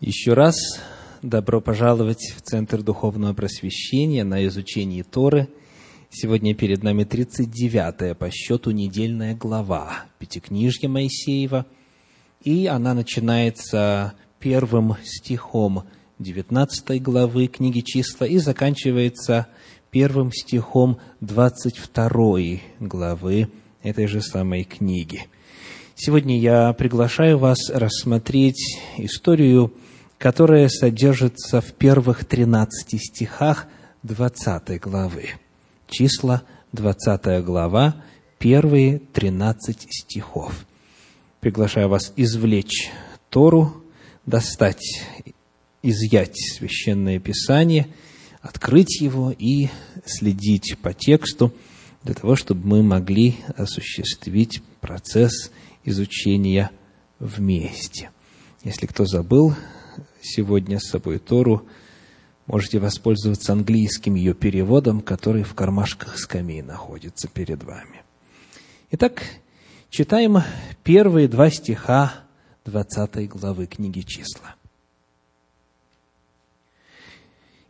Еще раз добро пожаловать в Центр Духовного Просвещения на изучении Торы. Сегодня перед нами 39-я по счету недельная глава Пятикнижья Моисеева, и она начинается первым стихом 19 главы книги Числа и заканчивается первым стихом 22 главы этой же самой книги. Сегодня я приглашаю вас рассмотреть историю которая содержится в первых 13 стихах 20 главы. Числа, 20 глава, первые 13 стихов. Приглашаю вас извлечь Тору, достать, изъять Священное Писание, открыть его и следить по тексту, для того, чтобы мы могли осуществить процесс изучения вместе. Если кто забыл, сегодня с собой Тору, можете воспользоваться английским ее переводом, который в кармашках скамей находится перед вами. Итак, читаем первые два стиха 20 главы книги «Числа».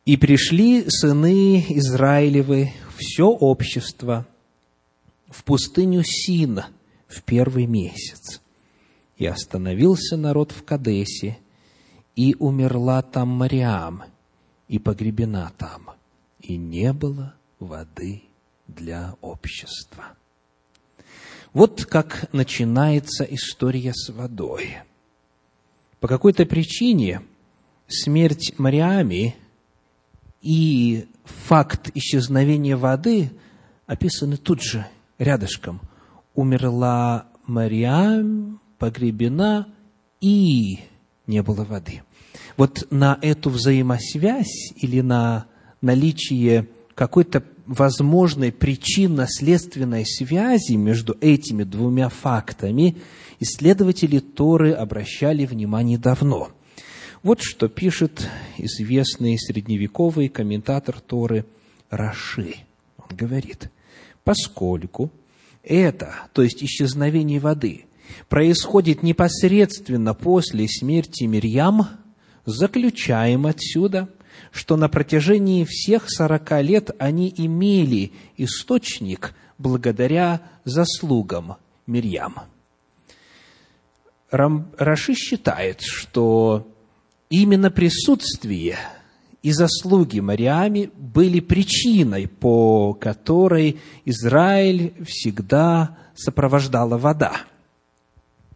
«И пришли сыны Израилевы, все общество, в пустыню Син в первый месяц. И остановился народ в Кадесе, и умерла там Мариам, и погребена там, и не было воды для общества. Вот как начинается история с водой. По какой-то причине смерть Мариами и факт исчезновения воды описаны тут же, рядышком. Умерла Мариам, погребена и не было воды. Вот на эту взаимосвязь или на наличие какой-то возможной причинно-следственной связи между этими двумя фактами исследователи Торы обращали внимание давно. Вот что пишет известный средневековый комментатор Торы Раши. Он говорит, поскольку это, то есть исчезновение воды, происходит непосредственно после смерти Мирьям, заключаем отсюда, что на протяжении всех сорока лет они имели источник благодаря заслугам Мирьям. Раши считает, что именно присутствие и заслуги Мариами были причиной, по которой Израиль всегда сопровождала вода –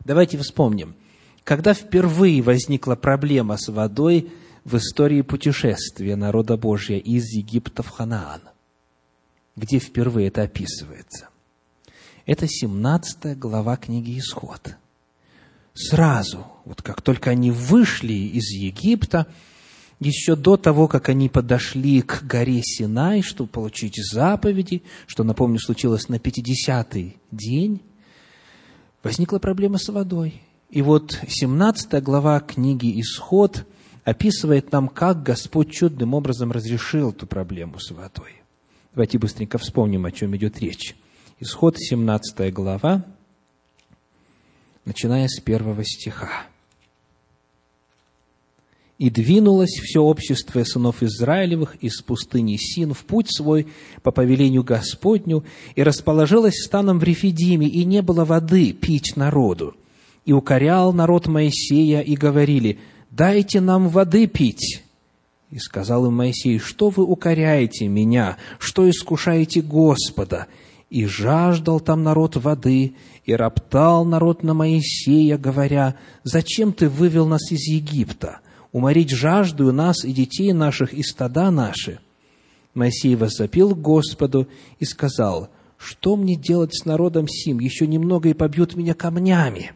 Давайте вспомним, когда впервые возникла проблема с водой в истории путешествия народа Божия из Египта в Ханаан, где впервые это описывается. Это 17 глава книги «Исход». Сразу, вот как только они вышли из Египта, еще до того, как они подошли к горе Синай, чтобы получить заповеди, что, напомню, случилось на 50-й день, возникла проблема с водой. И вот 17 глава книги «Исход» описывает нам, как Господь чудным образом разрешил эту проблему с водой. Давайте быстренько вспомним, о чем идет речь. Исход, 17 глава, начиная с первого стиха и двинулось все общество сынов Израилевых из пустыни Син в путь свой по повелению Господню, и расположилось станом в Рефидиме, и не было воды пить народу. И укорял народ Моисея, и говорили, «Дайте нам воды пить». И сказал им Моисей, «Что вы укоряете меня? Что искушаете Господа?» И жаждал там народ воды, и роптал народ на Моисея, говоря, «Зачем ты вывел нас из Египта?» Уморить жажду нас и детей наших, и стада наши. Моисей возопил к Господу и сказал, что мне делать с народом сим? Еще немного и побьют меня камнями.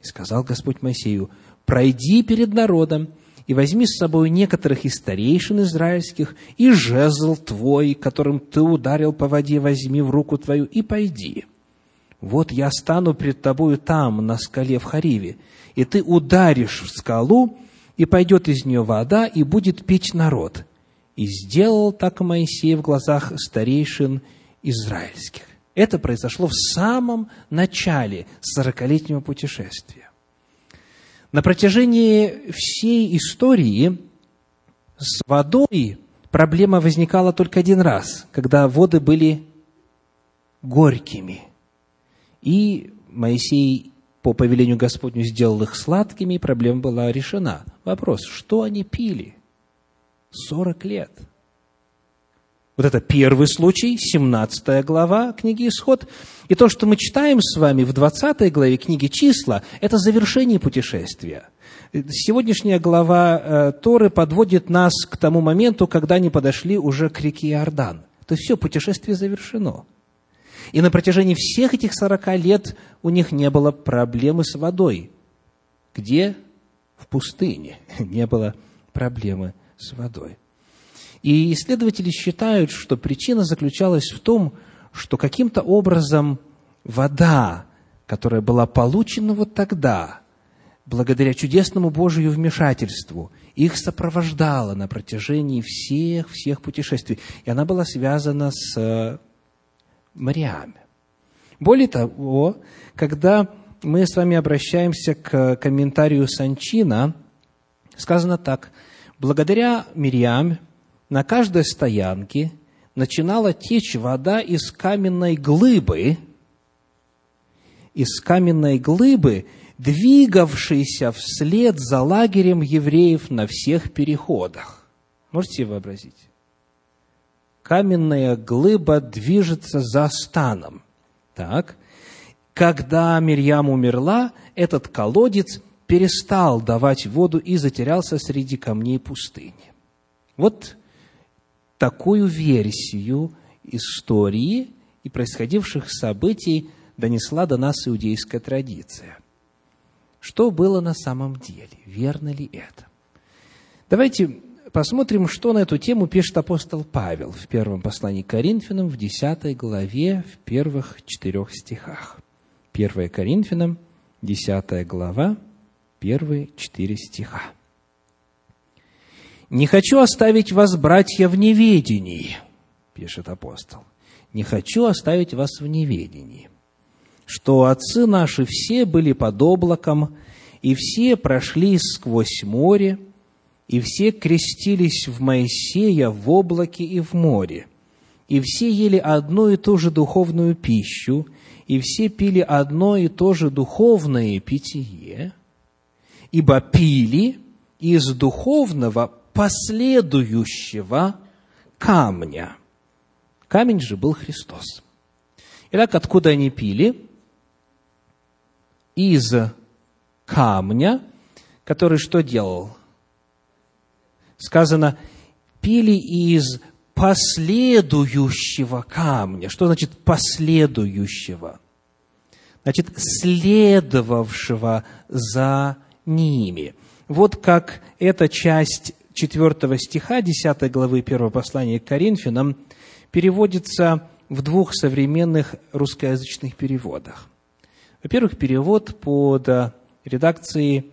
И сказал Господь Моисею, пройди перед народом и возьми с собой некоторых из старейшин израильских, и жезл твой, которым ты ударил по воде, возьми в руку твою и пойди. Вот я стану пред тобою там, на скале в Хариве, и ты ударишь в скалу, и пойдет из нее вода, и будет пить народ. И сделал так Моисей в глазах старейшин израильских. Это произошло в самом начале сорокалетнего путешествия. На протяжении всей истории с водой проблема возникала только один раз, когда воды были горькими. И Моисей по повелению Господню сделал их сладкими, и проблема была решена. Вопрос, что они пили? Сорок лет. Вот это первый случай, 17 глава книги «Исход». И то, что мы читаем с вами в 20 главе книги «Числа», это завершение путешествия. Сегодняшняя глава э, Торы подводит нас к тому моменту, когда они подошли уже к реке Иордан. То есть все, путешествие завершено. И на протяжении всех этих сорока лет у них не было проблемы с водой. Где? В пустыне. Не было проблемы с водой. И исследователи считают, что причина заключалась в том, что каким-то образом вода, которая была получена вот тогда, благодаря чудесному Божию вмешательству, их сопровождала на протяжении всех-всех путешествий. И она была связана с Мариаме. Более того, когда мы с вами обращаемся к комментарию Санчина, сказано так. Благодаря Мириам на каждой стоянке начинала течь вода из каменной глыбы, из каменной глыбы, двигавшейся вслед за лагерем евреев на всех переходах. Можете себе вообразить? Каменная глыба движется за станом. Так, когда Мирьям умерла, этот колодец перестал давать воду и затерялся среди камней пустыни. Вот такую версию истории и происходивших событий донесла до нас иудейская традиция. Что было на самом деле? Верно ли это? Давайте посмотрим, что на эту тему пишет апостол Павел в первом послании к Коринфянам, в 10 главе, в первых четырех стихах. 1 Коринфянам, 10 глава, первые четыре стиха. «Не хочу оставить вас, братья, в неведении», – пишет апостол. «Не хочу оставить вас в неведении, что отцы наши все были под облаком, и все прошли сквозь море, и все крестились в Моисея в облаке и в море, и все ели одну и ту же духовную пищу, и все пили одно и то же духовное питье, ибо пили из духовного последующего камня. Камень же был Христос. Итак, откуда они пили? Из камня, который что делал? Сказано, пили из последующего камня. Что значит последующего? Значит, следовавшего за ними. Вот как эта часть 4 стиха 10 главы 1 послания к Коринфянам переводится в двух современных русскоязычных переводах. Во-первых, перевод под редакцией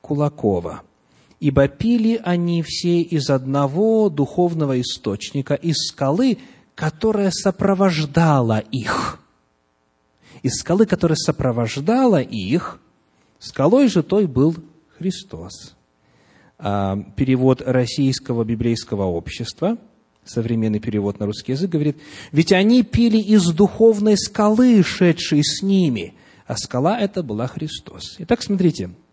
Кулакова – ибо пили они все из одного духовного источника, из скалы, которая сопровождала их. Из скалы, которая сопровождала их, скалой же той был Христос. А, перевод российского библейского общества, современный перевод на русский язык, говорит, «Ведь они пили из духовной скалы, шедшей с ними, а скала это была Христос». Итак, смотрите –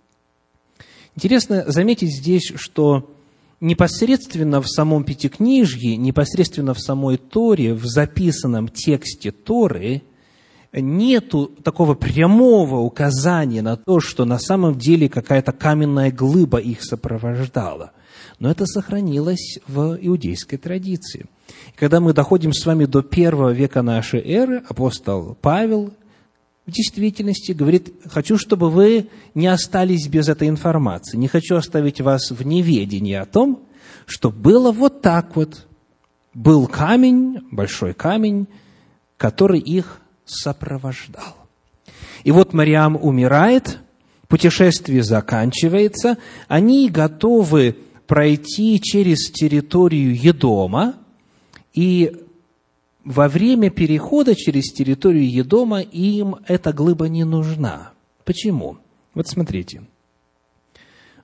Интересно заметить здесь, что непосредственно в самом Пятикнижье, непосредственно в самой Торе, в записанном тексте Торы, нету такого прямого указания на то, что на самом деле какая-то каменная глыба их сопровождала. Но это сохранилось в иудейской традиции. когда мы доходим с вами до первого века нашей эры, апостол Павел в действительности говорит, хочу, чтобы вы не остались без этой информации, не хочу оставить вас в неведении о том, что было вот так вот. Был камень, большой камень, который их сопровождал. И вот Мариам умирает, путешествие заканчивается, они готовы пройти через территорию Едома, и во время перехода через территорию Едома им эта глыба не нужна. Почему? Вот смотрите.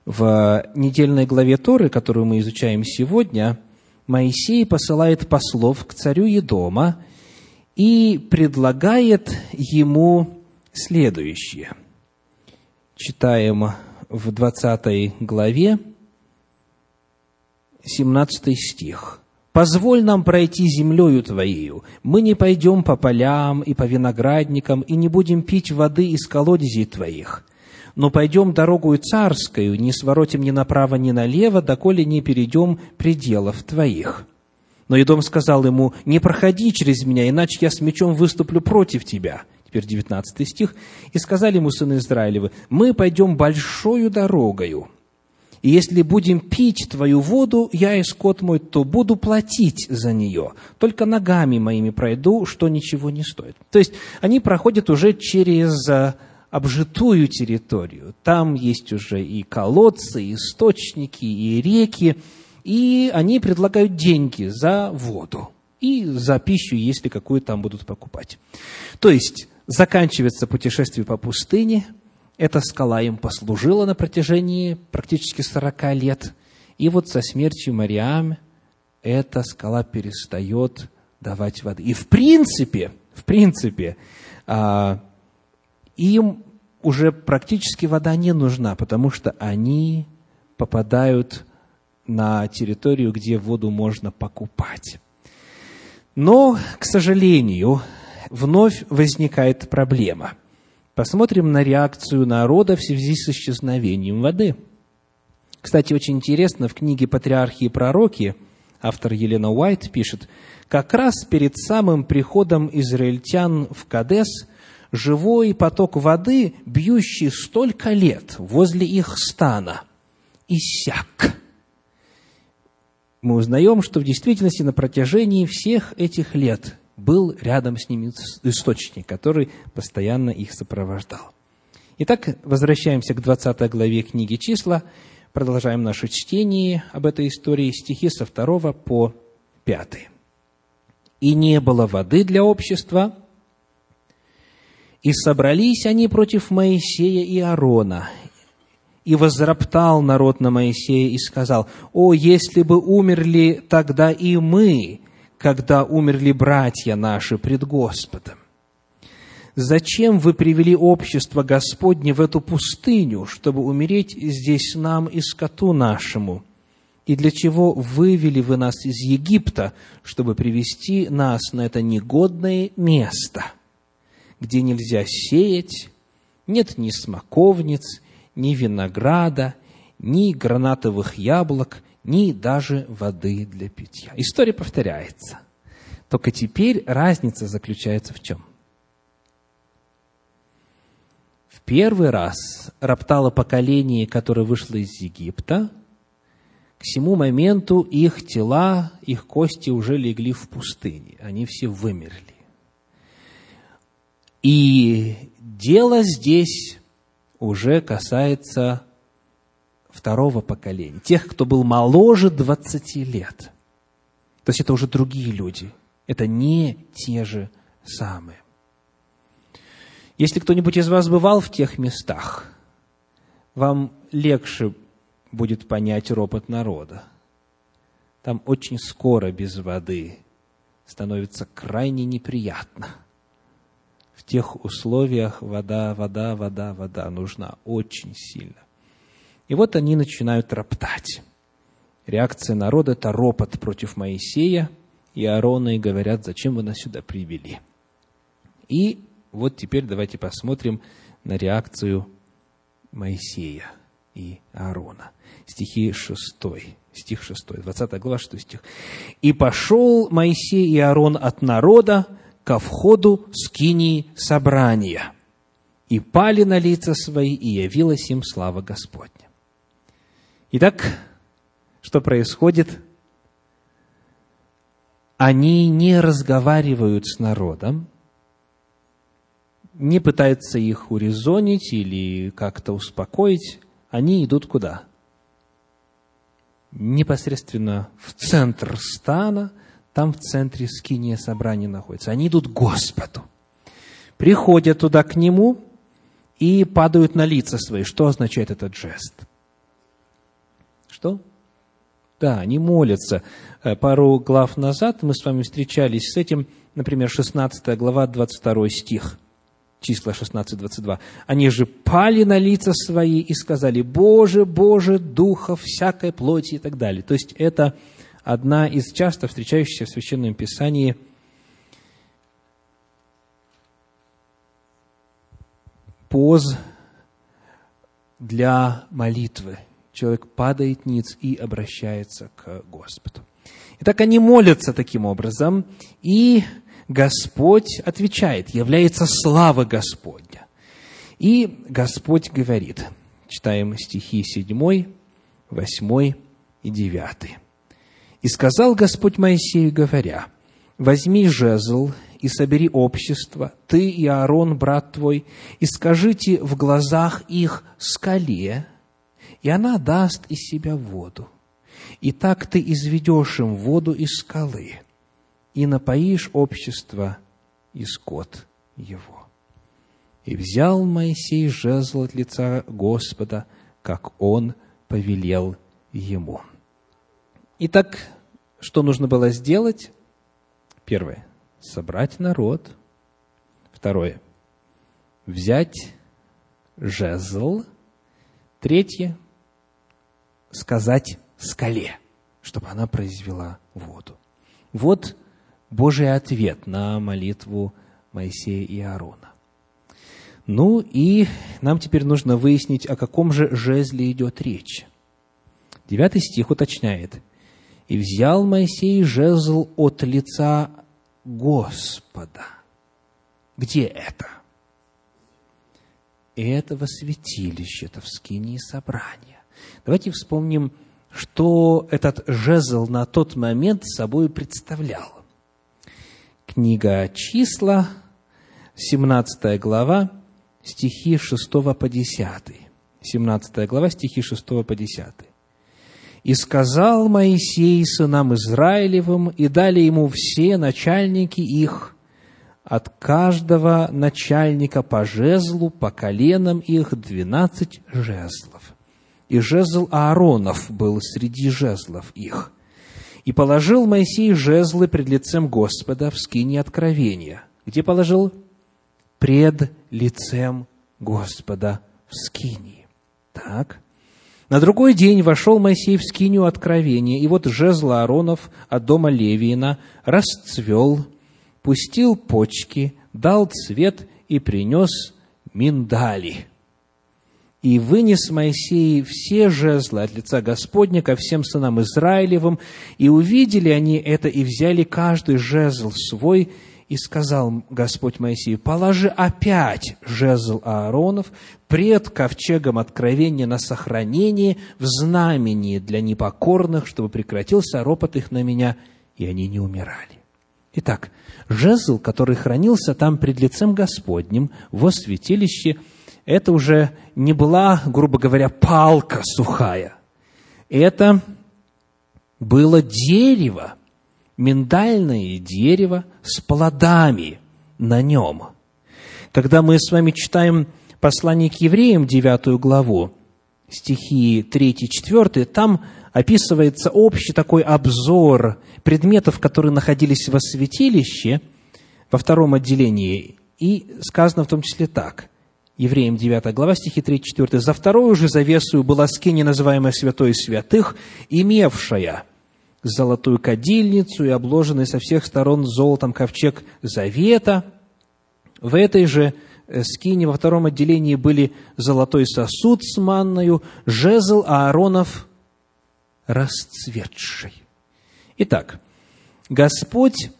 В недельной главе Торы, которую мы изучаем сегодня, Моисей посылает послов к царю Едома и предлагает ему следующее. Читаем в 20 главе 17 стих. «Позволь нам пройти землею Твоею. Мы не пойдем по полям и по виноградникам, и не будем пить воды из колодезей Твоих. Но пойдем дорогою царскую, не своротим ни направо, ни налево, доколе не перейдем пределов Твоих». Но Едом сказал ему, «Не проходи через меня, иначе я с мечом выступлю против тебя». Теперь 19 стих. «И сказали ему сыны Израилевы, мы пойдем большою дорогою, и если будем пить твою воду, я и скот мой, то буду платить за нее. Только ногами моими пройду, что ничего не стоит». То есть, они проходят уже через а, обжитую территорию. Там есть уже и колодцы, и источники, и реки, и они предлагают деньги за воду и за пищу, если какую там будут покупать. То есть, заканчивается путешествие по пустыне, эта скала им послужила на протяжении практически 40 лет, и вот со смертью Мариам эта скала перестает давать воды. И в принципе, в принципе, а, им уже практически вода не нужна, потому что они попадают на территорию, где воду можно покупать. Но, к сожалению, вновь возникает проблема. Посмотрим на реакцию народа в связи с исчезновением воды. Кстати, очень интересно, в книге «Патриархи и пророки» автор Елена Уайт пишет, как раз перед самым приходом израильтян в Кадес живой поток воды, бьющий столько лет возле их стана, иссяк. Мы узнаем, что в действительности на протяжении всех этих лет был рядом с ними источник, который постоянно их сопровождал. Итак, возвращаемся к 20 главе книги «Числа», продолжаем наше чтение об этой истории, стихи со 2 по 5. «И не было воды для общества, и собрались они против Моисея и Аарона, и возроптал народ на Моисея и сказал, «О, если бы умерли тогда и мы, когда умерли братья наши пред Господом. Зачем вы привели общество Господне в эту пустыню, чтобы умереть здесь нам и скоту нашему? И для чего вывели вы нас из Египта, чтобы привести нас на это негодное место, где нельзя сеять, нет ни смоковниц, ни винограда, ни гранатовых яблок, ни даже воды для питья. История повторяется. Только теперь разница заключается в чем? В первый раз роптало поколение, которое вышло из Египта. К всему моменту их тела, их кости уже легли в пустыне. Они все вымерли. И дело здесь уже касается второго поколения, тех, кто был моложе 20 лет. То есть это уже другие люди, это не те же самые. Если кто-нибудь из вас бывал в тех местах, вам легче будет понять ропот народа. Там очень скоро без воды становится крайне неприятно. В тех условиях вода, вода, вода, вода нужна очень сильно. И вот они начинают роптать. Реакция народа – это ропот против Моисея и Аарона, и говорят, зачем вы нас сюда привели. И вот теперь давайте посмотрим на реакцию Моисея и Аарона. Стихи 6, стих 6, 20 глава, 6 стих. «И пошел Моисей и Аарон от народа ко входу скинии собрания, и пали на лица свои, и явилась им слава Господня». Итак, что происходит? Они не разговаривают с народом, не пытаются их урезонить или как-то успокоить. Они идут куда? Непосредственно в центр стана, там в центре скиния собрания находится. Они идут к Господу. Приходят туда к Нему и падают на лица свои. Что означает этот жест? Что? Да, они молятся. Э, пару глав назад мы с вами встречались с этим, например, 16 глава, 22 стих, числа 16-22. Они же пали на лица свои и сказали, «Боже, Боже, духов всякой плоти» и так далее. То есть это одна из часто встречающихся в Священном Писании поз для молитвы – человек падает ниц и обращается к Господу. Итак, они молятся таким образом, и Господь отвечает, является слава Господня. И Господь говорит, читаем стихи 7, 8 и 9. «И сказал Господь Моисею, говоря, возьми жезл и собери общество, ты и Аарон, брат твой, и скажите в глазах их скале, и она даст из себя воду. И так ты изведешь им воду из скалы, и напоишь общество и скот его. И взял Моисей жезл от лица Господа, как он повелел ему. Итак, что нужно было сделать? Первое – собрать народ. Второе – взять жезл. Третье – сказать скале, чтобы она произвела воду. Вот Божий ответ на молитву Моисея и Аарона. Ну и нам теперь нужно выяснить, о каком же жезле идет речь. Девятый стих уточняет. «И взял Моисей жезл от лица Господа». Где это? Это во святилище, это в скинии собрания. Давайте вспомним, что этот жезл на тот момент собой представлял. Книга «Числа», 17 глава, стихи 6 по 10. 17 глава, стихи 6 по 10. «И сказал Моисей сынам Израилевым, и дали ему все начальники их, от каждого начальника по жезлу, по коленам их двенадцать жезлов и жезл Ааронов был среди жезлов их. И положил Моисей жезлы пред лицем Господа в скине откровения. Где положил? Пред лицем Господа в скинии. Так. На другой день вошел Моисей в скинию откровения, и вот жезл Ааронов от дома Левиина расцвел, пустил почки, дал цвет и принес миндали – и вынес Моисей все жезлы от лица Господня ко всем сынам Израилевым, и увидели они это, и взяли каждый жезл свой, и сказал Господь Моисею, положи опять жезл Ааронов пред ковчегом откровения на сохранение в знамени для непокорных, чтобы прекратился ропот их на меня, и они не умирали. Итак, жезл, который хранился там пред лицем Господним во святилище – это уже не была, грубо говоря, палка сухая. Это было дерево, миндальное дерево с плодами на нем. Когда мы с вами читаем послание к евреям, девятую главу, стихи 3-4, там описывается общий такой обзор предметов, которые находились во святилище, во втором отделении, и сказано в том числе так. Евреям 9 глава, стихи 3-4. «За вторую же завесу была скиния, называемая Святой Святых, имевшая золотую кадильницу и обложенный со всех сторон золотом ковчег завета. В этой же э, скине во втором отделении были золотой сосуд с манною, жезл Ааронов расцветший. Итак, Господь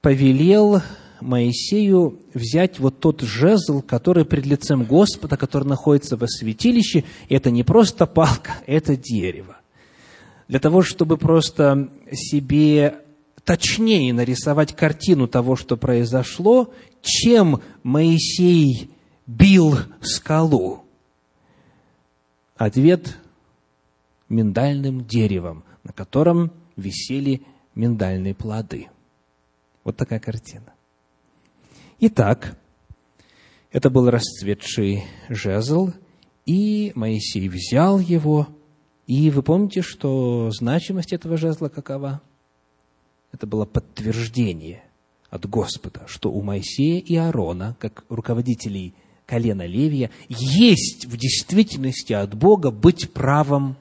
повелел Моисею взять вот тот жезл, который пред лицем Господа, который находится во святилище. И это не просто палка, это дерево. Для того, чтобы просто себе точнее нарисовать картину того, что произошло, чем Моисей бил скалу? Ответ – миндальным деревом, на котором висели миндальные плоды. Вот такая картина. Итак, это был расцветший жезл, и Моисей взял его И вы помните, что значимость этого жезла какова? Это было подтверждение от Господа, что у Моисея и Аарона, как руководителей колена Левия, есть в действительности от Бога быть правом,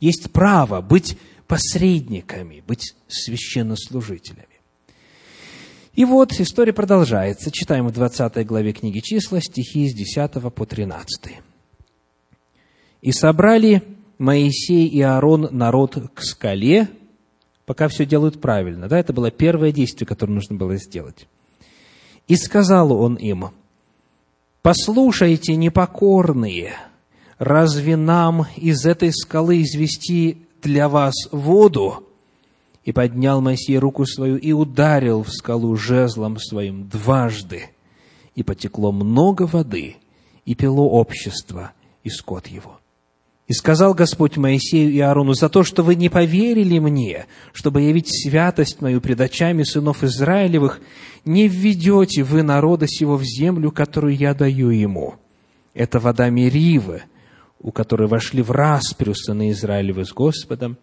есть право быть посредниками, быть священнослужителями. И вот история продолжается. Читаем в 20 главе книги числа стихи с 10 по 13. «И собрали Моисей и Аарон народ к скале, пока все делают правильно. Да, это было первое действие, которое нужно было сделать. И сказал он им, «Послушайте, непокорные, разве нам из этой скалы извести для вас воду?» И поднял Моисей руку свою и ударил в скалу жезлом своим дважды, и потекло много воды, и пило общество, и скот его. И сказал Господь Моисею и Аарону, за то, что вы не поверили мне, чтобы явить святость мою пред очами сынов Израилевых, не введете вы народа сего в землю, которую я даю ему. Это вода Меривы, у которой вошли в распрю сыны Израилевы с Господом,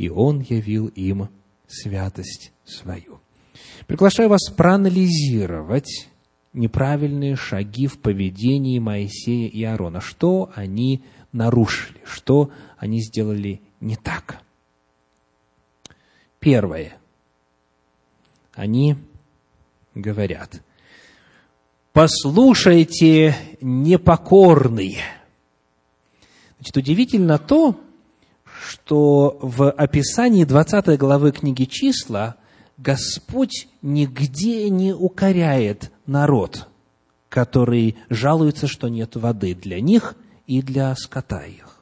и Он явил им святость свою. Приглашаю вас проанализировать неправильные шаги в поведении Моисея и Аарона. Что они нарушили, что они сделали не так. Первое. Они говорят, послушайте, непокорные. Значит, удивительно то, что в описании 20 главы книги «Числа» Господь нигде не укоряет народ, который жалуется, что нет воды для них – и для скота их.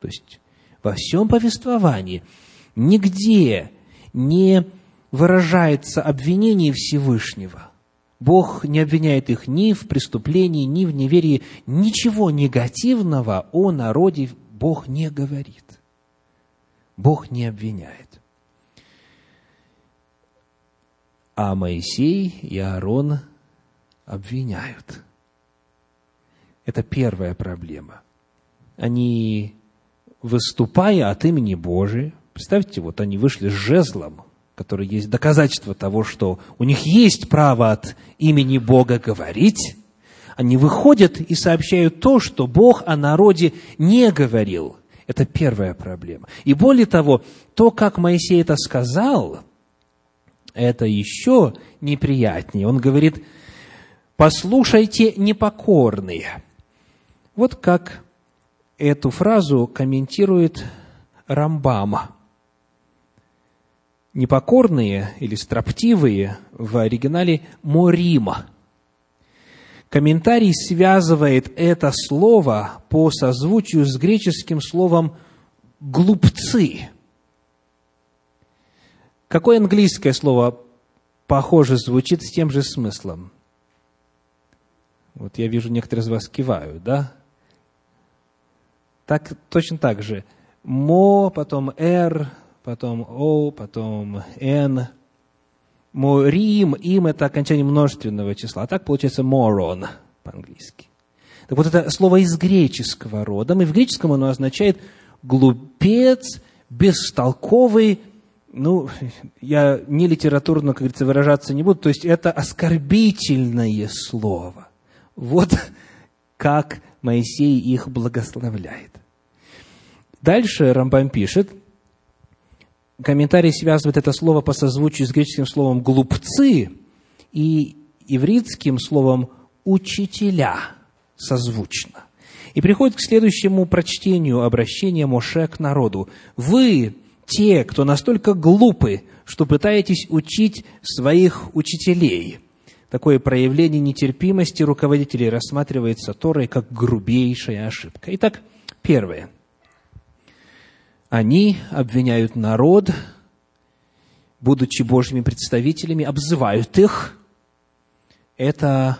То есть во всем повествовании нигде не выражается обвинение Всевышнего. Бог не обвиняет их ни в преступлении, ни в неверии. Ничего негативного о народе Бог не говорит. Бог не обвиняет. А Моисей и Аарон обвиняют – это первая проблема. Они, выступая от имени Божия, представьте, вот они вышли с жезлом, который есть доказательство того, что у них есть право от имени Бога говорить, они выходят и сообщают то, что Бог о народе не говорил. Это первая проблема. И более того, то, как Моисей это сказал, это еще неприятнее. Он говорит, послушайте, непокорные. Вот как эту фразу комментирует Рамбама. Непокорные или строптивые в оригинале «морима». Комментарий связывает это слово по созвучию с греческим словом «глупцы». Какое английское слово похоже звучит с тем же смыслом? Вот я вижу, некоторые из вас кивают, да? Так, точно так же. Мо, потом р, потом о, потом н. Морим, им это окончание множественного числа. А так получается морон по-английски. Так вот, это слово из греческого рода. И в греческом оно означает глупец, бестолковый, ну, я не литературно, как говорится, выражаться не буду, то есть это оскорбительное слово. Вот как Моисей их благословляет. Дальше Рамбам пишет, комментарий связывает это слово по созвучию с греческим словом «глупцы» и ивритским словом «учителя» созвучно. И приходит к следующему прочтению обращения Моше к народу. «Вы, те, кто настолько глупы, что пытаетесь учить своих учителей, такое проявление нетерпимости руководителей рассматривается Торой как грубейшая ошибка. Итак, первое. Они обвиняют народ, будучи Божьими представителями, обзывают их. Это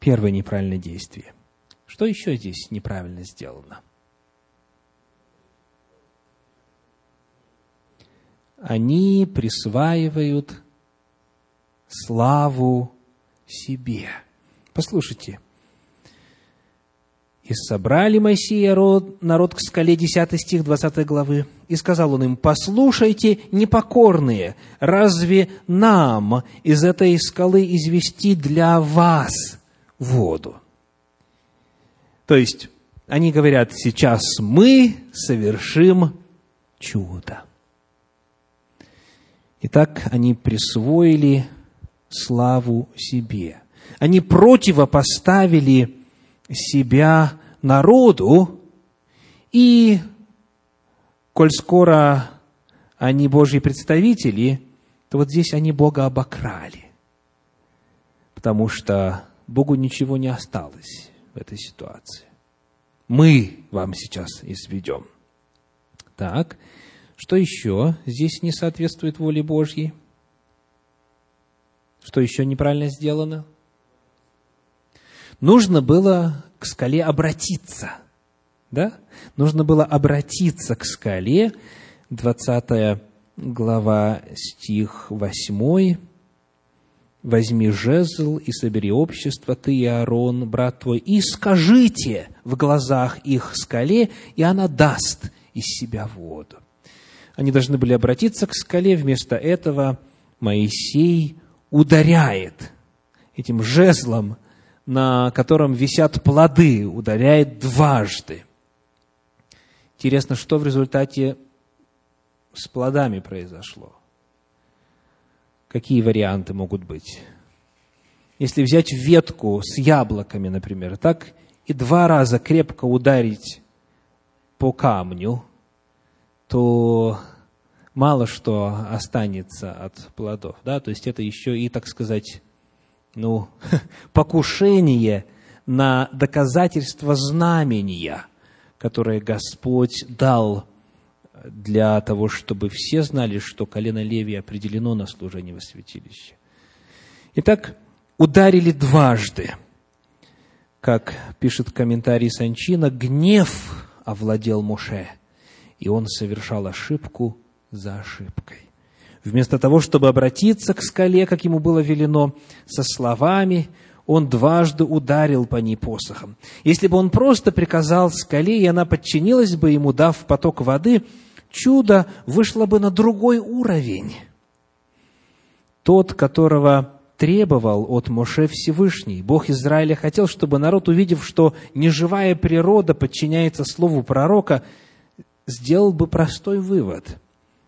первое неправильное действие. Что еще здесь неправильно сделано? Они присваивают славу себе. Послушайте, И собрали Моисей и народ к скале, 10 стих 20 главы. И сказал он им, послушайте, непокорные, разве нам из этой скалы извести для вас воду? То есть, они говорят, сейчас мы совершим чудо. Итак, они присвоили славу себе. Они противопоставили себя народу, и, коль скоро они Божьи представители, то вот здесь они Бога обокрали, потому что Богу ничего не осталось в этой ситуации. Мы вам сейчас изведем. Так, что еще здесь не соответствует воле Божьей? Что еще неправильно сделано? Нужно было к скале обратиться. Да? Нужно было обратиться к скале. 20 глава, стих 8. «Возьми жезл и собери общество, ты и Аарон, брат твой, и скажите в глазах их скале, и она даст из себя воду». Они должны были обратиться к скале, вместо этого Моисей ударяет этим жезлом на котором висят плоды, ударяет дважды. Интересно, что в результате с плодами произошло? Какие варианты могут быть? Если взять ветку с яблоками, например, так, и два раза крепко ударить по камню, то мало что останется от плодов. Да? То есть это еще и, так сказать, ну, покушение на доказательство знамения, которое Господь дал для того, чтобы все знали, что колено Леви определено на служение во святилище. Итак, ударили дважды. Как пишет комментарий Санчина, гнев овладел Моше, и он совершал ошибку за ошибкой. Вместо того, чтобы обратиться к скале, как ему было велено, со словами, он дважды ударил по ней посохом. Если бы он просто приказал скале, и она подчинилась бы ему, дав поток воды, чудо вышло бы на другой уровень. Тот, которого требовал от Моше Всевышний. Бог Израиля хотел, чтобы народ, увидев, что неживая природа подчиняется слову пророка, сделал бы простой вывод –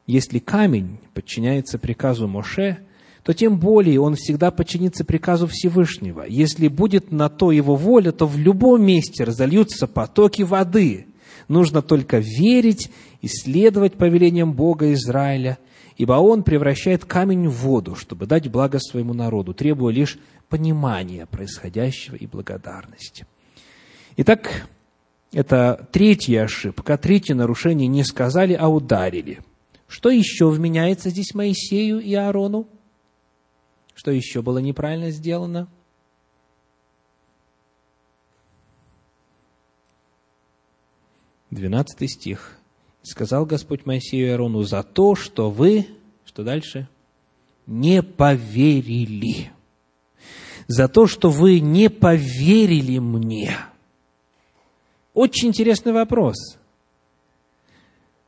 если камень подчиняется приказу Моше, то тем более он всегда подчинится приказу Всевышнего. Если будет на то его воля, то в любом месте разольются потоки воды. Нужно только верить и следовать повелениям Бога Израиля, ибо Он превращает камень в воду, чтобы дать благо своему народу, требуя лишь понимания происходящего и благодарности. Итак, это третья ошибка, третье нарушение не сказали, а ударили – что еще вменяется здесь Моисею и Аарону? Что еще было неправильно сделано? Двенадцатый стих. Сказал Господь Моисею и Аарону, за то, что вы, что дальше? Не поверили. За то, что вы не поверили мне. Очень интересный вопрос.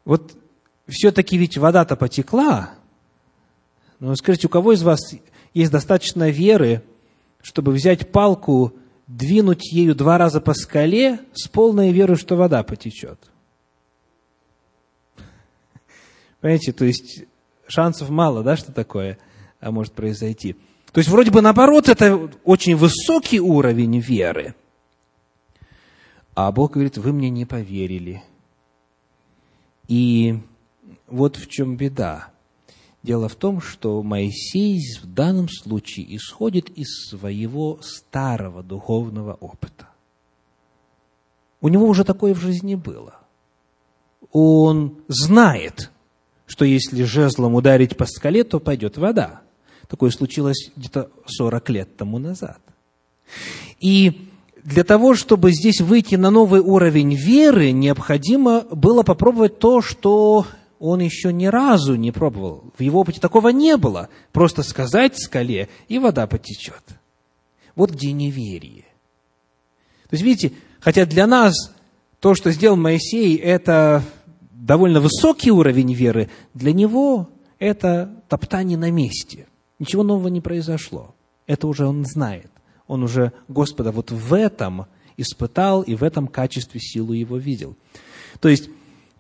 Вот все-таки ведь вода-то потекла. Но скажите, у кого из вас есть достаточно веры, чтобы взять палку, двинуть ею два раза по скале с полной верой, что вода потечет? Понимаете, то есть шансов мало, да, что такое а может произойти. То есть вроде бы наоборот, это очень высокий уровень веры. А Бог говорит, вы мне не поверили. И вот в чем беда. Дело в том, что Моисей в данном случае исходит из своего старого духовного опыта. У него уже такое в жизни было. Он знает, что если жезлом ударить по скале, то пойдет вода. Такое случилось где-то 40 лет тому назад. И для того, чтобы здесь выйти на новый уровень веры, необходимо было попробовать то, что он еще ни разу не пробовал. В его опыте такого не было. Просто сказать скале, и вода потечет. Вот где неверие. То есть, видите, Хотя для нас то, что сделал Моисей, это довольно высокий уровень веры, для него это топтание на месте. Ничего нового не произошло. Это уже он знает. Он уже Господа вот в этом испытал и в этом качестве силу его видел. То есть,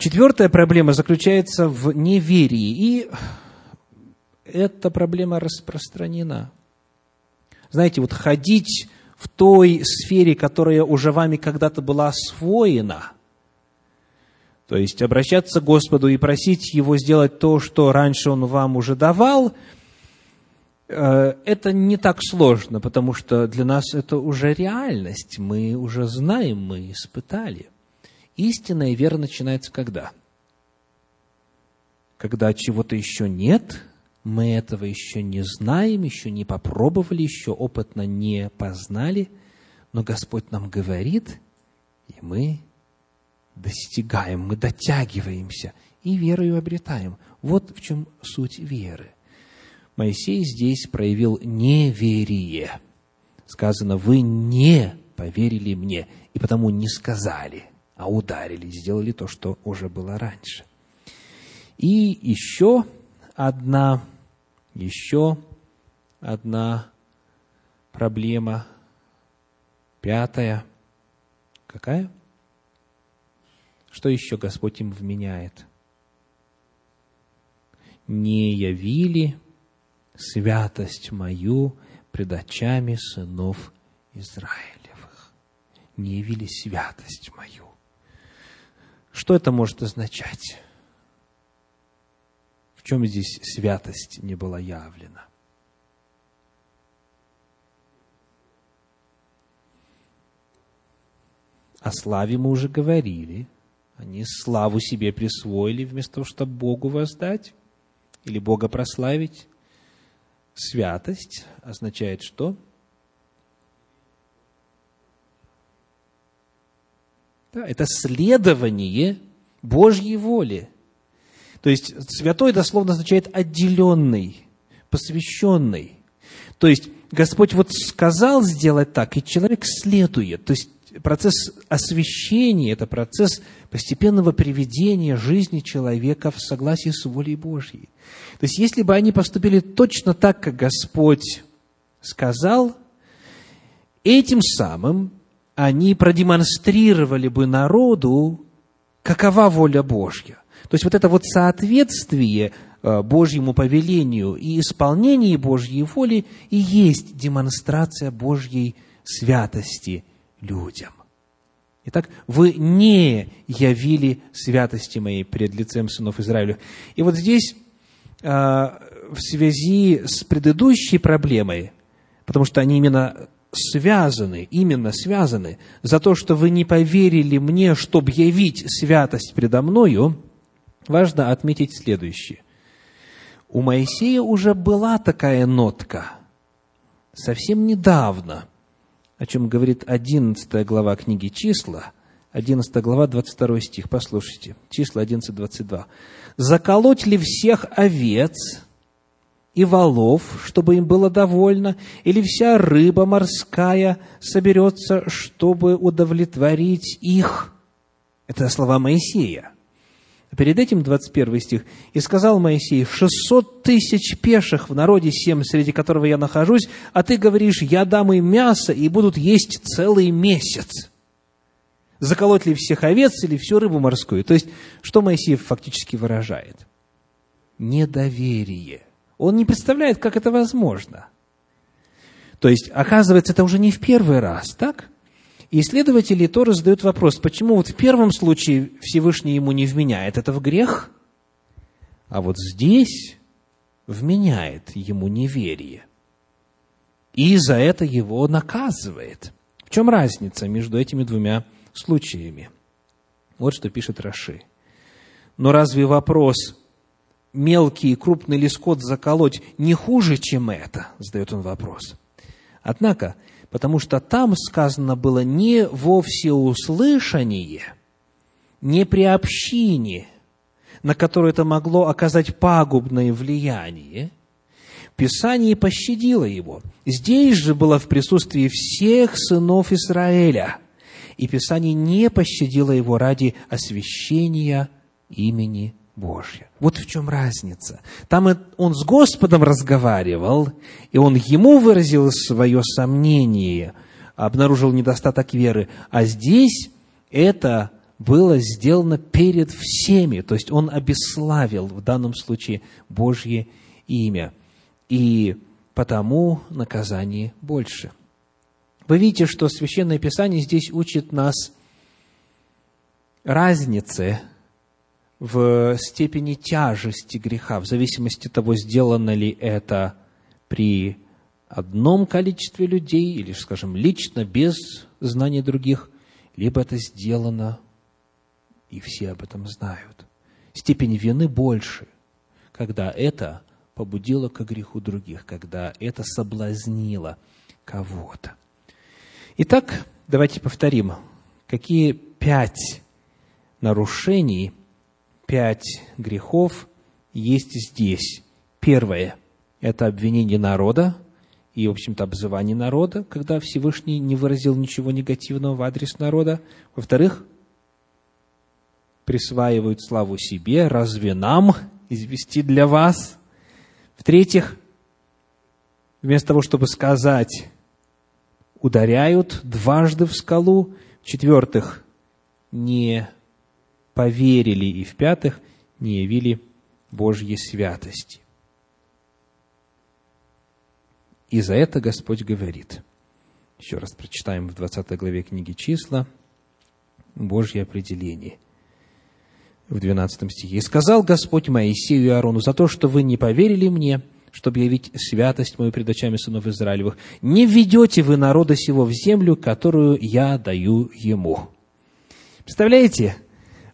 четвертая проблема заключается в неверии. И эта проблема распространена. Знаете, вот ходить в той сфере, которая уже вами когда-то была освоена, то есть обращаться к Господу и просить Его сделать то, что раньше Он вам уже давал, э, это не так сложно, потому что для нас это уже реальность, мы уже знаем, мы испытали. Истинная вера начинается когда? Когда чего-то еще нет – мы этого еще не знаем, еще не попробовали, еще опытно не познали, но Господь нам говорит, и мы достигаем, мы дотягиваемся и верою обретаем. Вот в чем суть веры. Моисей здесь проявил неверие. Сказано, вы не поверили мне, и потому не сказали, а ударили, сделали то, что уже было раньше. И еще одна, еще одна проблема. Пятая. Какая? Что еще Господь им вменяет? Не явили святость мою пред очами сынов Израилевых. Не явили святость мою. Что это может означать? В чем здесь святость не была явлена? О славе мы уже говорили. Они славу себе присвоили вместо того, чтобы Богу воздать или Бога прославить. Святость означает что? Да, это следование Божьей воле – то есть святой дословно означает отделенный, посвященный. То есть Господь вот сказал сделать так, и человек следует. То есть процесс освящения – это процесс постепенного приведения жизни человека в согласии с волей Божьей. То есть если бы они поступили точно так, как Господь сказал, этим самым они продемонстрировали бы народу, какова воля Божья. То есть вот это вот соответствие э, Божьему повелению и исполнение Божьей воли и есть демонстрация Божьей святости людям. Итак, вы не явили святости моей пред лицем сынов Израиля. И вот здесь э, в связи с предыдущей проблемой, потому что они именно связаны, именно связаны, за то, что вы не поверили мне, чтобы явить святость предо мною, важно отметить следующее. У Моисея уже была такая нотка, совсем недавно, о чем говорит 11 глава книги «Числа», 11 глава, 22 стих, послушайте, числа 11, 22. «Заколоть ли всех овец и волов, чтобы им было довольно, или вся рыба морская соберется, чтобы удовлетворить их?» Это слова Моисея. Перед этим 21 стих. «И сказал Моисей, 600 тысяч пеших в народе всем, среди которого я нахожусь, а ты говоришь, я дам им мясо, и будут есть целый месяц. Заколоть ли всех овец или всю рыбу морскую?» То есть, что Моисей фактически выражает? Недоверие. Он не представляет, как это возможно. То есть, оказывается, это уже не в первый раз, так? Исследователи Торы задают вопрос, почему вот в первом случае Всевышний ему не вменяет это в грех, а вот здесь вменяет ему неверие. И за это его наказывает. В чем разница между этими двумя случаями? Вот что пишет Раши. Но разве вопрос мелкий и крупный ли заколоть не хуже, чем это? Задает он вопрос. Однако, потому что там сказано было не во всеуслышание, не при общине, на которое это могло оказать пагубное влияние, Писание пощадило его. Здесь же было в присутствии всех сынов Израиля. и Писание не пощадило его ради освящения имени Божья. Вот в чем разница. Там он с Господом разговаривал, и он ему выразил свое сомнение, обнаружил недостаток веры. А здесь это было сделано перед всеми, то есть он обеславил в данном случае Божье имя. И потому наказание больше. Вы видите, что Священное Писание здесь учит нас разнице в степени тяжести греха, в зависимости от того, сделано ли это при одном количестве людей, или, скажем, лично, без знания других, либо это сделано, и все об этом знают. Степень вины больше, когда это побудило к греху других, когда это соблазнило кого-то. Итак, давайте повторим, какие пять нарушений – пять грехов есть здесь. Первое – это обвинение народа и, в общем-то, обзывание народа, когда Всевышний не выразил ничего негативного в адрес народа. Во-вторых, присваивают славу себе, разве нам извести для вас? В-третьих, вместо того, чтобы сказать, ударяют дважды в скалу. В-четвертых, не поверили, и в-пятых, не явили Божьей святости. И за это Господь говорит. Еще раз прочитаем в 20 главе книги «Числа» Божье определение. В 12 стихе. «И сказал Господь Моисею и Аарону, за то, что вы не поверили мне, чтобы явить святость мою пред очами сынов Израилевых, не введете вы народа сего в землю, которую я даю ему». Представляете,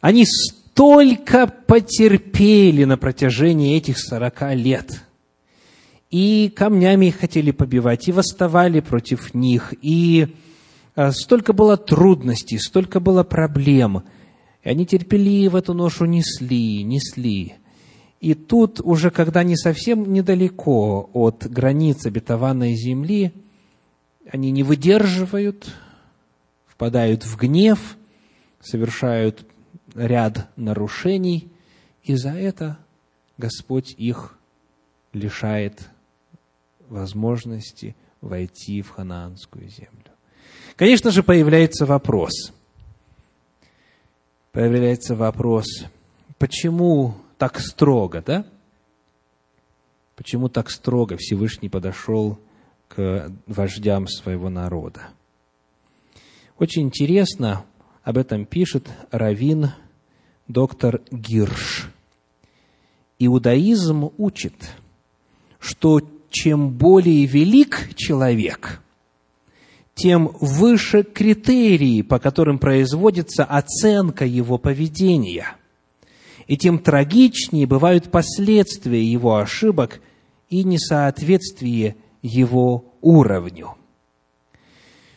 они столько потерпели на протяжении этих сорока лет. И камнями их хотели побивать, и восставали против них, и а, столько было трудностей, столько было проблем. И они терпеливо эту ношу несли, несли. И тут уже, когда они совсем недалеко от границ обетованной земли, они не выдерживают, впадают в гнев, совершают ряд нарушений, и за это Господь их лишает возможности войти в ханаанскую землю. Конечно же, появляется вопрос. Появляется вопрос, почему так строго, да? Почему так строго Всевышний подошел к вождям своего народа? Очень интересно, об этом пишет Равин доктор Гирш. Иудаизм учит, что чем более велик человек, тем выше критерии, по которым производится оценка его поведения, и тем трагичнее бывают последствия его ошибок и несоответствие его уровню.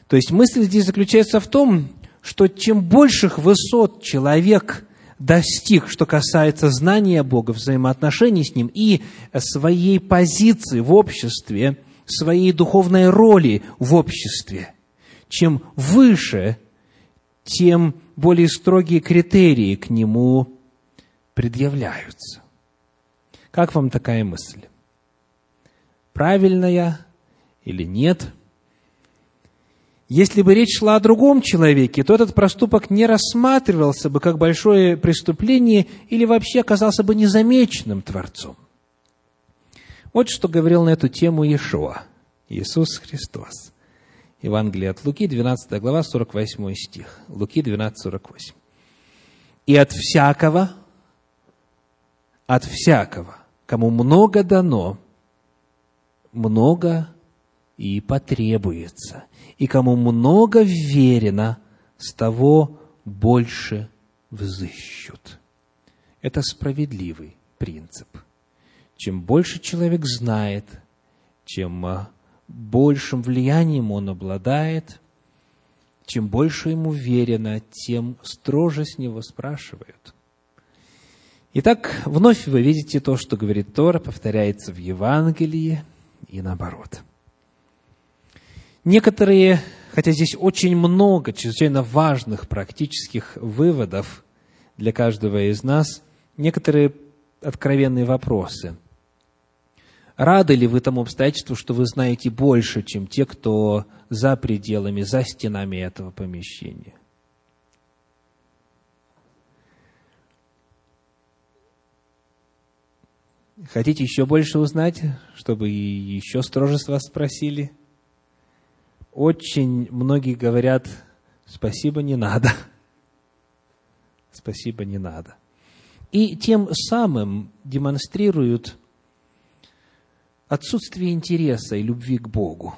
То есть мысль здесь заключается в том, что чем больших высот человек достиг, что касается знания Бога, взаимоотношений с Ним и своей позиции в обществе, своей духовной роли в обществе. Чем выше, тем более строгие критерии к нему предъявляются. Как вам такая мысль? Правильная или нет? Если бы речь шла о другом человеке, то этот проступок не рассматривался бы как большое преступление или вообще оказался бы незамеченным Творцом. Вот что говорил на эту тему Иешуа, Иисус Христос. Евангелие от Луки, 12 глава, 48 стих. Луки 12, 48. «И от всякого, от всякого, кому много дано, много и потребуется и кому много верено, с того больше взыщут. Это справедливый принцип. Чем больше человек знает, чем а, большим влиянием он обладает, чем больше ему верено, тем строже с него спрашивают. Итак, вновь вы видите то, что говорит Тора, повторяется в Евангелии и наоборот – Некоторые хотя здесь очень много чрезвычайно важных практических выводов для каждого из нас, некоторые откровенные вопросы. Рады ли вы тому обстоятельству, что вы знаете больше, чем те, кто за пределами, за стенами этого помещения? Хотите еще больше узнать, чтобы еще строже вас спросили? Очень многие говорят, спасибо, не надо. Спасибо, не надо. И тем самым демонстрируют отсутствие интереса и любви к Богу.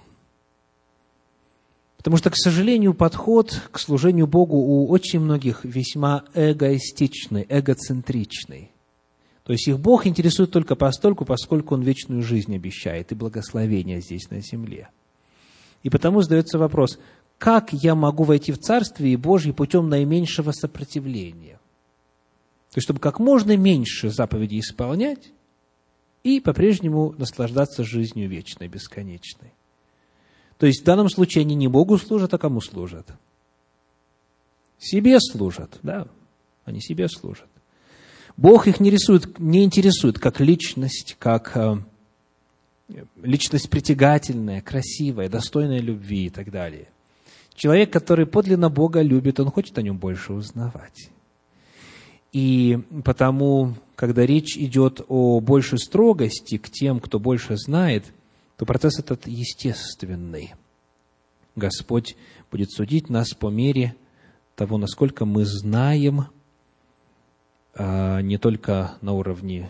Потому что, к сожалению, подход к служению Богу у очень многих весьма эгоистичный, эгоцентричный. То есть их Бог интересует только постольку, поскольку Он вечную жизнь обещает и благословение здесь на земле. И потому задается вопрос, как я могу войти в Царствие Божье путем наименьшего сопротивления? То есть, чтобы как можно меньше заповедей исполнять и по-прежнему наслаждаться жизнью вечной, бесконечной. То есть, в данном случае они не Богу служат, а кому служат? Себе служат, да, они себе служат. Бог их не, рисует, не интересует как личность, как э, личность притягательная, красивая, достойная любви и так далее. Человек, который подлинно Бога любит, он хочет о нем больше узнавать. И потому, когда речь идет о большей строгости к тем, кто больше знает, то процесс этот естественный. Господь будет судить нас по мере того, насколько мы знаем – а, не только на уровне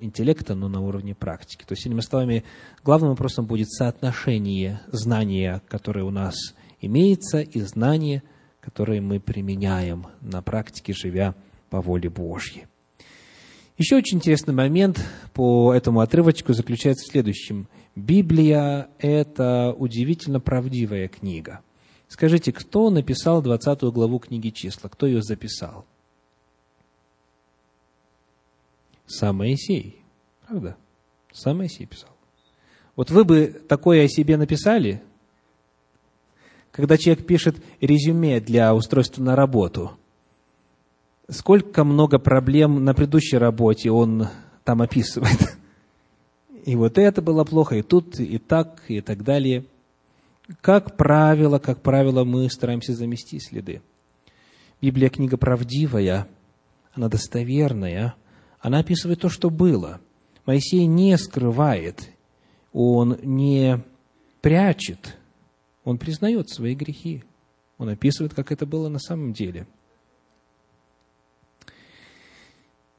интеллекта, но на уровне практики. То есть, иными словами, главным вопросом будет соотношение знания, которое у нас имеется, и знания, которые мы применяем на практике, живя по воле Божьей. Еще очень интересный момент по этому отрывочку заключается в следующем. Библия – это удивительно правдивая книга. Скажите, кто написал 20 главу книги числа? Кто ее записал? Сам Моисей. Правда? Сам Моисей писал. Вот вы бы такое о себе написали, когда человек пишет резюме для устройства на работу. Сколько много проблем на предыдущей работе он там описывает. И вот это было плохо, и тут, и так, и так далее. Как правило, как правило, мы стараемся замести следы. Библия книга правдивая, она достоверная, она описывает то, что было. Моисей не скрывает, он не прячет, он признает свои грехи. Он описывает, как это было на самом деле.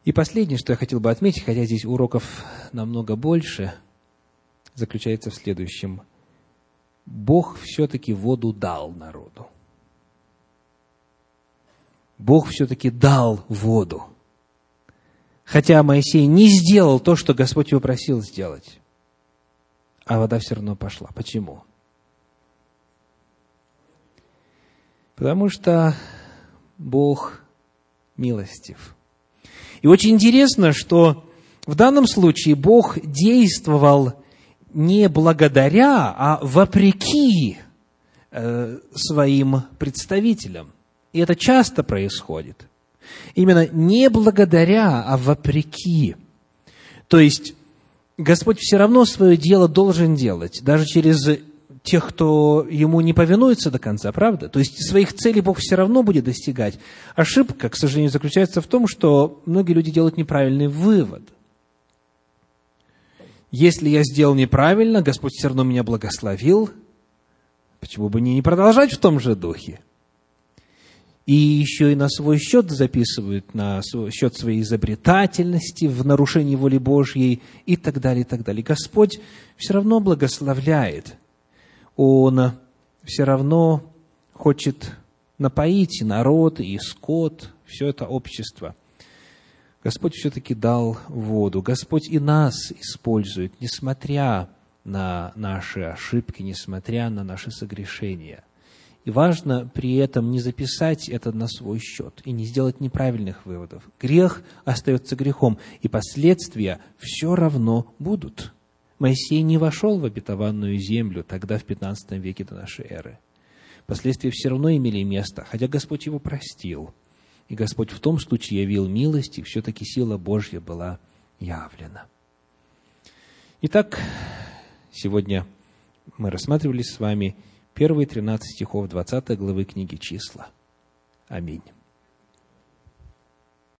И последнее, что я хотел бы отметить, хотя здесь уроков намного больше, заключается в следующем. Бог все-таки воду дал народу. Бог все-таки дал воду. Хотя Моисей не сделал то, что Господь его просил сделать. А вода все равно пошла. Почему? Потому что Бог милостив. И очень интересно, что в данном случае Бог действовал не благодаря, а вопреки э, своим представителям. И это часто происходит. Именно не благодаря, а вопреки. То есть, Господь все равно свое дело должен делать, даже через тех, кто ему не повинуется до конца, правда? То есть своих целей Бог все равно будет достигать. Ошибка, к сожалению, заключается в том, что многие люди делают неправильный вывод. Если я сделал неправильно, Господь все равно меня благословил, почему бы не продолжать в том же духе? И еще и на свой счет записывают, на счет своей изобретательности, в нарушении воли Божьей и так далее, и так далее. Господь все равно благословляет. Он все равно хочет напоить народ, и скот, все это общество. Господь все-таки дал воду. Господь и нас использует, несмотря на наши ошибки, несмотря на наши согрешения – и важно при этом не записать это на свой счет и не сделать неправильных выводов. Грех остается грехом, и последствия все равно будут. Моисей не вошел в обетованную землю тогда, в 15 веке до нашей эры. последствия все равно имели место, хотя Господь его простил. И Господь в том случае явил милость, и все-таки сила Божья была явлена. Итак, сегодня мы рассматривали с вами первые 13 стихов 20 главы книги «Числа». Аминь.